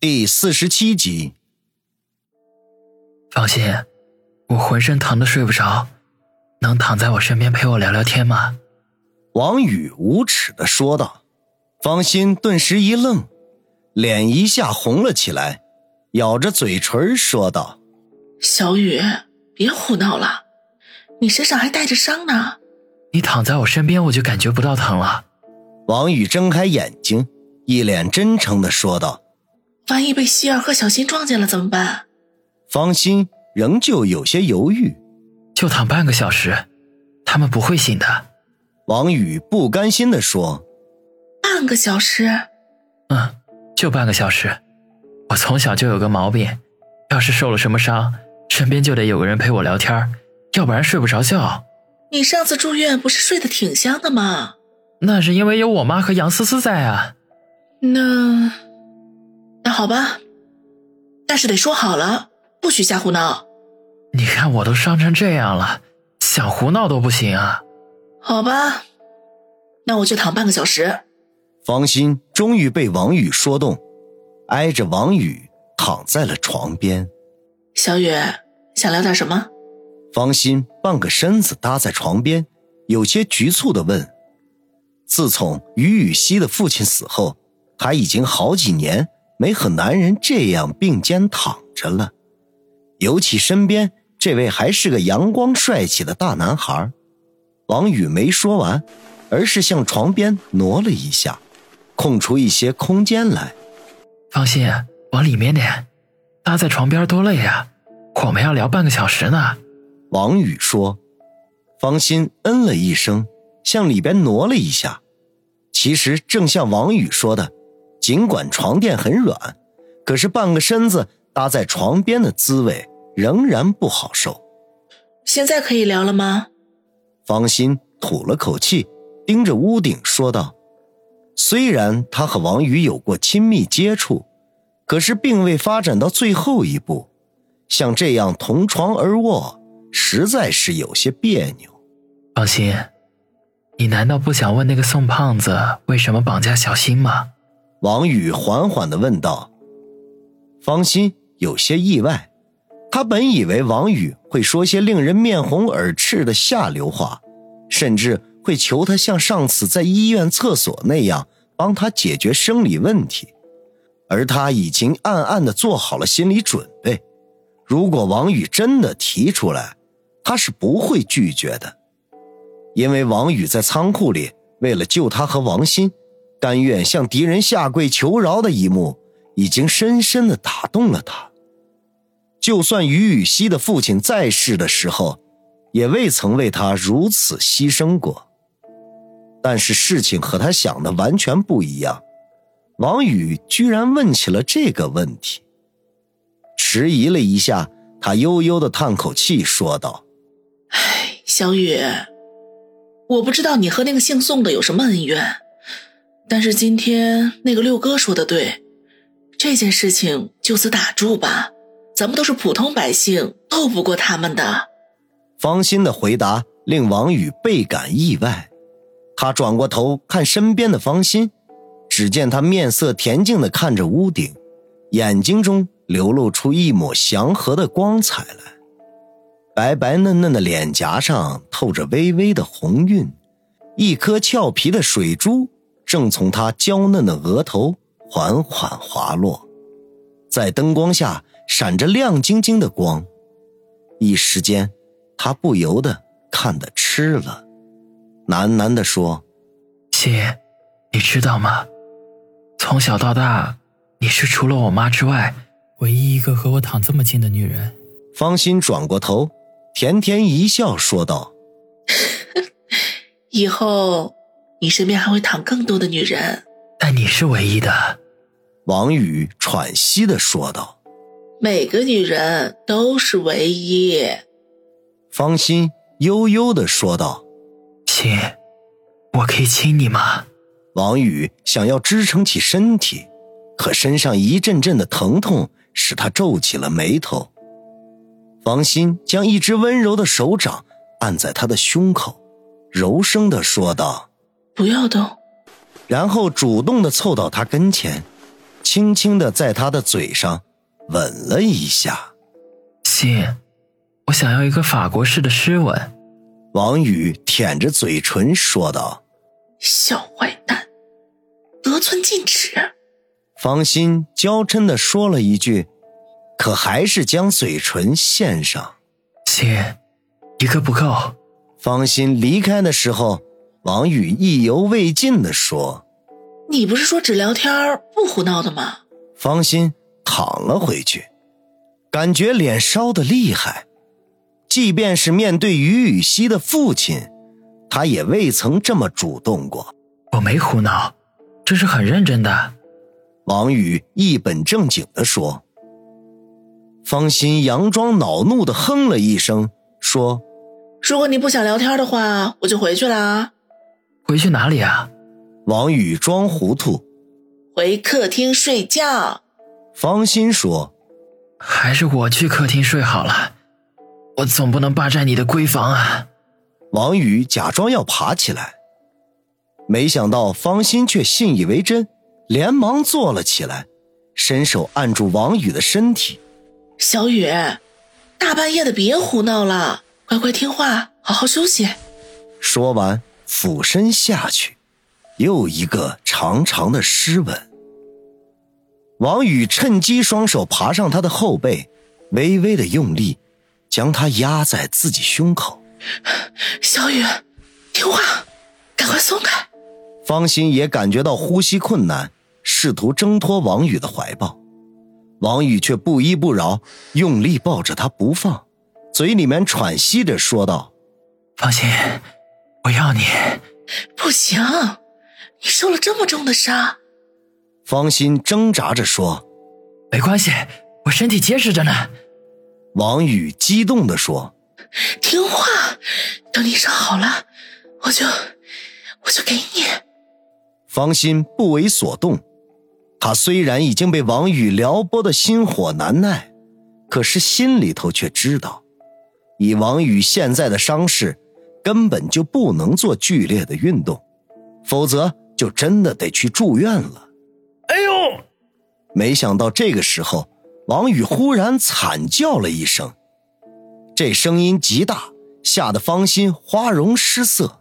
第四十七集。放心，我浑身疼的睡不着，能躺在我身边陪我聊聊天吗？王宇无耻的说道。方心顿时一愣，脸一下红了起来，咬着嘴唇说道：“小雨，别胡闹了，你身上还带着伤呢。你躺在我身边，我就感觉不到疼了。”王宇睁开眼睛，一脸真诚的说道。万一被希儿和小新撞见了怎么办？方心仍旧有些犹豫。就躺半个小时，他们不会醒的。王宇不甘心地说：“半个小时？嗯，就半个小时。我从小就有个毛病，要是受了什么伤，身边就得有个人陪我聊天，要不然睡不着觉。你上次住院不是睡得挺香的吗？那是因为有我妈和杨思思在啊。那……”那好吧，但是得说好了，不许瞎胡闹。你看我都伤成这样了，想胡闹都不行啊。好吧，那我就躺半个小时。方心终于被王宇说动，挨着王宇躺在了床边。小雨，想聊点什么？方心半个身子搭在床边，有些局促的问：“自从于雨溪的父亲死后，他已经好几年。”没和男人这样并肩躺着了，尤其身边这位还是个阳光帅气的大男孩。王宇没说完，而是向床边挪了一下，空出一些空间来。放心，往里面点，搭在床边多累啊！我们要聊半个小时呢。王宇说。方心嗯了一声，向里边挪了一下。其实正像王宇说的。尽管床垫很软，可是半个身子搭在床边的滋味仍然不好受。现在可以聊了吗？方心吐了口气，盯着屋顶说道：“虽然他和王宇有过亲密接触，可是并未发展到最后一步。像这样同床而卧，实在是有些别扭。”方心，你难道不想问那个宋胖子为什么绑架小新吗？王宇缓缓地问道：“方心有些意外，他本以为王宇会说些令人面红耳赤的下流话，甚至会求他像上次在医院厕所那样帮他解决生理问题，而他已经暗暗地做好了心理准备。如果王宇真的提出来，他是不会拒绝的，因为王宇在仓库里为了救他和王鑫。”甘愿向敌人下跪求饶的一幕，已经深深的打动了他。就算于雨溪的父亲在世的时候，也未曾为他如此牺牲过。但是事情和他想的完全不一样，王宇居然问起了这个问题。迟疑了一下，他悠悠的叹口气，说道：“哎，小雨，我不知道你和那个姓宋的有什么恩怨。”但是今天那个六哥说的对，这件事情就此打住吧。咱们都是普通百姓，斗不过他们的。方心的回答令王宇倍感意外，他转过头看身边的方心，只见他面色恬静的看着屋顶，眼睛中流露出一抹祥和的光彩来，白白嫩嫩的脸颊上透着微微的红晕，一颗俏皮的水珠。正从他娇嫩的额头缓缓滑落，在灯光下闪着亮晶晶的光，一时间，他不由得看得痴了，喃喃地说：“姐，你知道吗？从小到大，你是除了我妈之外，唯一一个和我躺这么近的女人。”方心转过头，甜甜一笑，说道：“以后。”你身边还会躺更多的女人，但你是唯一的。”王宇喘息的说道。“每个女人都是唯一。”方心悠悠的说道。“亲，我可以亲你吗？”王宇想要支撑起身体，可身上一阵阵的疼痛使他皱起了眉头。方心将一只温柔的手掌按在他的胸口，柔声的说道。不要动，然后主动的凑到他跟前，轻轻的在他的嘴上吻了一下。心，我想要一个法国式的湿吻。王宇舔着嘴唇说道：“小坏蛋，得寸进尺。”方心娇嗔的说了一句，可还是将嘴唇献上。心，一个不够。方心离开的时候，王宇意犹未尽的说：“你不是说只聊天不胡闹的吗？”方心躺了回去，感觉脸烧的厉害。即便是面对于雨溪的父亲，他也未曾这么主动过。我没胡闹，这是很认真的。王宇一本正经的说。方心佯装恼怒的哼了一声，说：“如果你不想聊天的话，我就回去啦。”回去哪里啊？王宇装糊涂：“回客厅睡觉。”方心说：“还是我去客厅睡好了。”我总不能霸占你的闺房啊！王宇假装要爬起来，没想到方心却信以为真，连忙坐了起来，伸手按住王宇的身体。小雨，大半夜的别胡闹了，乖乖听话，好好休息。说完，俯身下去，又一个长长的湿吻。王宇趁机双手爬上他的后背，微微的用力。将他压在自己胸口，小雨，听话，赶快松开。方心也感觉到呼吸困难，试图挣脱王宇的怀抱，王宇却不依不饶，用力抱着他不放，嘴里面喘息着说道：“放心，我要你。”不行，你受了这么重的伤。方心挣扎着说：“没关系，我身体结实着呢。”王宇激动地说：“听话，等你伤好了，我就我就给你。”方心不为所动，他虽然已经被王宇撩拨的心火难耐，可是心里头却知道，以王宇现在的伤势，根本就不能做剧烈的运动，否则就真的得去住院了。哎呦！没想到这个时候。王宇忽然惨叫了一声，这声音极大，吓得方心花容失色，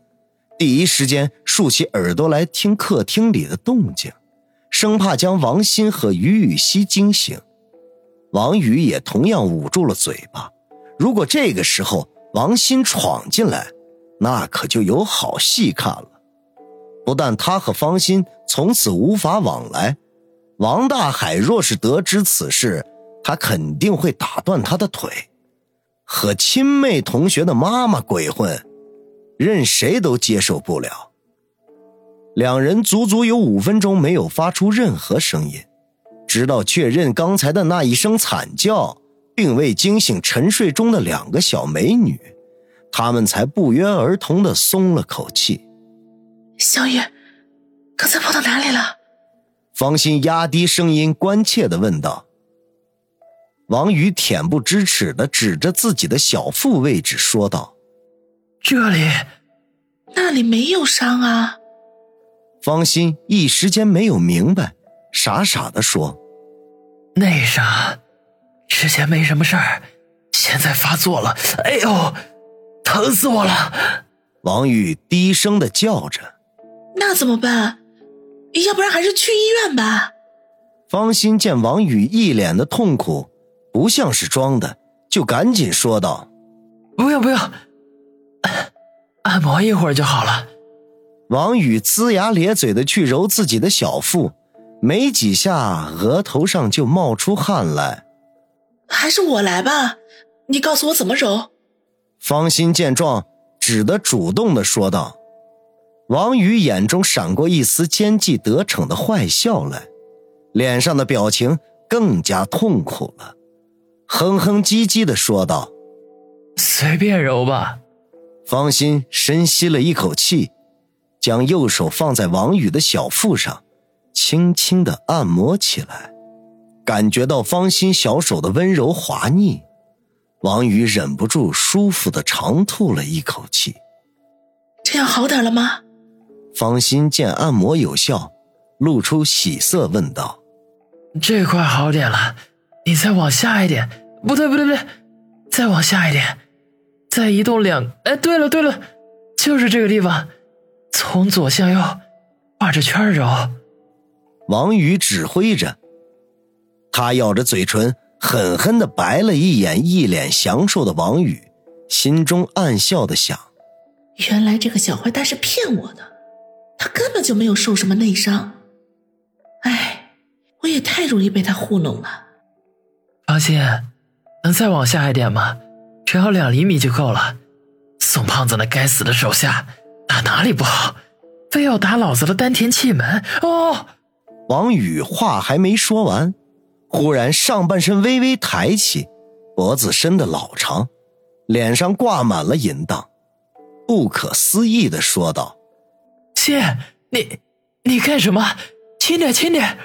第一时间竖起耳朵来听客厅里的动静，生怕将王鑫和于雨溪惊醒。王宇也同样捂住了嘴巴，如果这个时候王鑫闯进来，那可就有好戏看了。不但他和方心从此无法往来，王大海若是得知此事，他肯定会打断他的腿，和亲妹同学的妈妈鬼混，任谁都接受不了。两人足足有五分钟没有发出任何声音，直到确认刚才的那一声惨叫并未惊醒沉睡中的两个小美女，他们才不约而同的松了口气。小雨，刚才碰到哪里了？方心压低声音关切的问道。王宇恬不知耻的指着自己的小腹位置说道：“这里，那里没有伤啊。”方心一时间没有明白，傻傻的说：“那啥，之前没什么事儿，现在发作了，哎呦，疼死我了！”王宇低声的叫着：“那怎么办？要不然还是去医院吧。”方心见王宇一脸的痛苦。不像是装的，就赶紧说道：“不用不用，按摩一会儿就好了。”王宇龇牙咧嘴的去揉自己的小腹，没几下，额头上就冒出汗来。还是我来吧，你告诉我怎么揉。方心见状，只得主动的说道。王宇眼中闪过一丝奸计得逞的坏笑来，脸上的表情更加痛苦了。哼哼唧唧的说道：“随便揉吧。”方心深吸了一口气，将右手放在王宇的小腹上，轻轻的按摩起来。感觉到方心小手的温柔滑腻，王宇忍不住舒服的长吐了一口气。这样好点了吗？方心见按摩有效，露出喜色问道：“这块好点了，你再往下一点，不对不对不对，再往下一点，再移动两……哎，对了对了，就是这个地方，从左向右画着圈揉。王宇指挥着，他咬着嘴唇，狠狠的白了一眼一脸享受的王宇，心中暗笑的想：原来这个小坏蛋是骗我的，他根本就没有受什么内伤。哎，我也太容易被他糊弄了。方心，能再往下一点吗？只要两厘米就够了。宋胖子那该死的手下打哪里不好，非要打老子的丹田气门哦！王宇话还没说完，忽然上半身微微抬起，脖子伸得老长，脸上挂满了淫荡，不可思议的说道：“亲，你你干什么？轻点，轻点！”